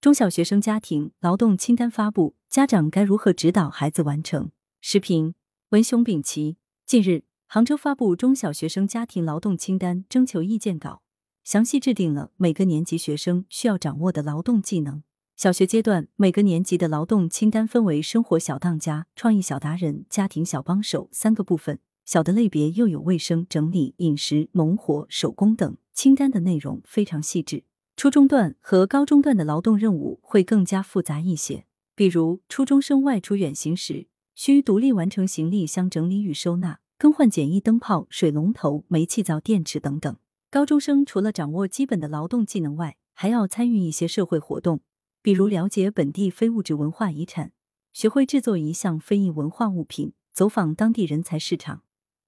中小学生家庭劳动清单发布，家长该如何指导孩子完成？视频文雄丙奇。近日，杭州发布中小学生家庭劳动清单征求意见稿，详细制定了每个年级学生需要掌握的劳动技能。小学阶段，每个年级的劳动清单分为生活小当家、创意小达人、家庭小帮手三个部分，小的类别又有卫生、整理、饮食、农活、手工等。清单的内容非常细致。初中段和高中段的劳动任务会更加复杂一些，比如初中生外出远行时，需独立完成行李箱整理与收纳、更换简易灯泡、水龙头、煤气灶、电池等等。高中生除了掌握基本的劳动技能外，还要参与一些社会活动，比如了解本地非物质文化遗产，学会制作一项非遗文化物品，走访当地人才市场，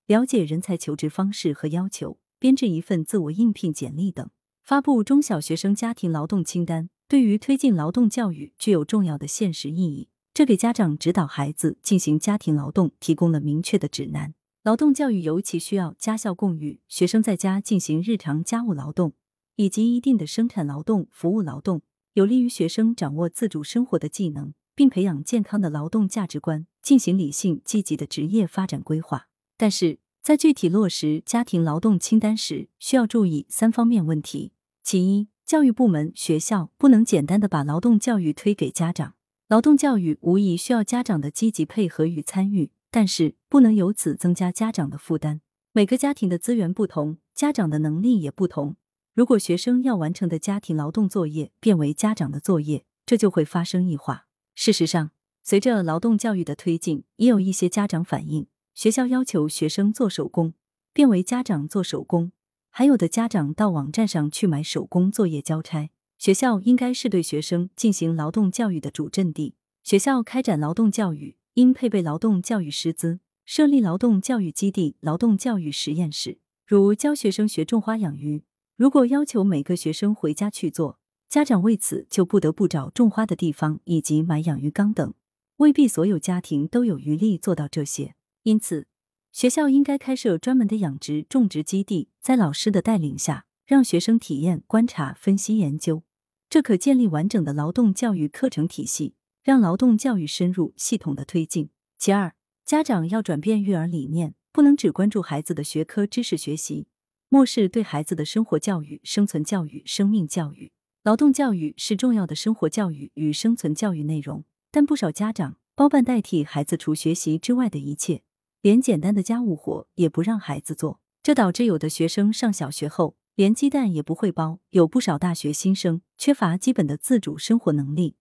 了解人才求职方式和要求，编制一份自我应聘简历等。发布中小学生家庭劳动清单，对于推进劳动教育具有重要的现实意义。这给家长指导孩子进行家庭劳动提供了明确的指南。劳动教育尤其需要家校共育，学生在家进行日常家务劳动以及一定的生产劳动、服务劳动，有利于学生掌握自主生活的技能，并培养健康的劳动价值观，进行理性积极的职业发展规划。但是在具体落实家庭劳动清单时，需要注意三方面问题。其一，教育部门、学校不能简单的把劳动教育推给家长。劳动教育无疑需要家长的积极配合与参与，但是不能由此增加家长的负担。每个家庭的资源不同，家长的能力也不同。如果学生要完成的家庭劳动作业变为家长的作业，这就会发生异化。事实上，随着劳动教育的推进，也有一些家长反映，学校要求学生做手工，变为家长做手工。还有的家长到网站上去买手工作业交差，学校应该是对学生进行劳动教育的主阵地。学校开展劳动教育，应配备劳动教育师资，设立劳动教育基地、劳动教育实验室，如教学生学种花养鱼。如果要求每个学生回家去做，家长为此就不得不找种花的地方以及买养鱼缸等，未必所有家庭都有余力做到这些。因此。学校应该开设专门的养殖种植基地，在老师的带领下，让学生体验、观察、分析、研究，这可建立完整的劳动教育课程体系，让劳动教育深入系统的推进。其二，家长要转变育儿理念，不能只关注孩子的学科知识学习，漠视对孩子的生活教育、生存教育、生命教育。劳动教育是重要的生活教育与生存教育内容，但不少家长包办代替孩子除学习之外的一切。连简单的家务活也不让孩子做，这导致有的学生上小学后连鸡蛋也不会剥。有不少大学新生缺乏基本的自主生活能力，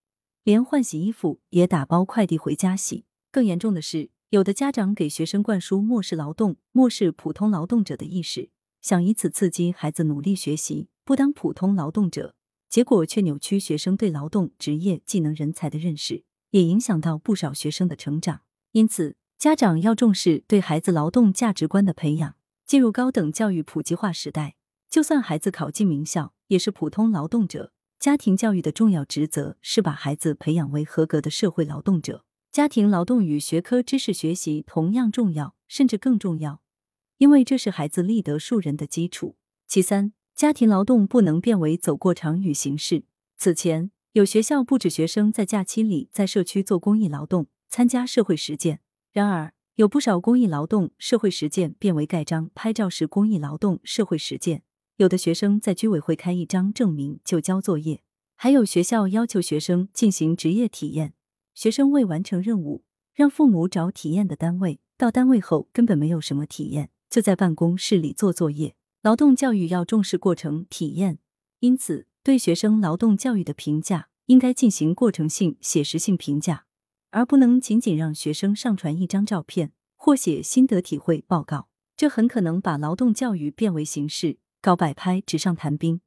连换洗衣服也打包快递回家洗。更严重的是，有的家长给学生灌输漠视劳动、漠视普通劳动者的意识，想以此刺激孩子努力学习，不当普通劳动者，结果却扭曲学生对劳动、职业、技能、人才的认识，也影响到不少学生的成长。因此。家长要重视对孩子劳动价值观的培养。进入高等教育普及化时代，就算孩子考进名校，也是普通劳动者。家庭教育的重要职责是把孩子培养为合格的社会劳动者。家庭劳动与学科知识学习同样重要，甚至更重要，因为这是孩子立德树人的基础。其三，家庭劳动不能变为走过场与形式。此前，有学校布置学生在假期里在社区做公益劳动，参加社会实践。然而，有不少公益劳动、社会实践变为盖章拍照式公益劳动、社会实践。有的学生在居委会开一张证明就交作业，还有学校要求学生进行职业体验，学生未完成任务，让父母找体验的单位，到单位后根本没有什么体验，就在办公室里做作业。劳动教育要重视过程体验，因此对学生劳动教育的评价应该进行过程性、写实性评价。而不能仅仅让学生上传一张照片或写心得体会报告，这很可能把劳动教育变为形式，搞摆拍、纸上谈兵。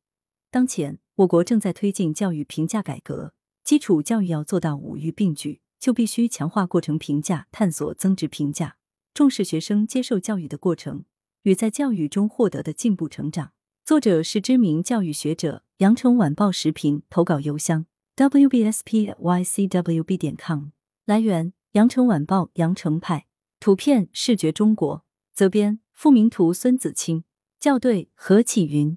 当前，我国正在推进教育评价改革，基础教育要做到五育并举，就必须强化过程评价，探索增值评价，重视学生接受教育的过程与在教育中获得的进步成长。作者是知名教育学者，羊城晚报时评投稿邮箱：wbspycwb 点 com。来源：羊城晚报·羊城派，图片：视觉中国，责编：付明图，孙子清，校对：何启云。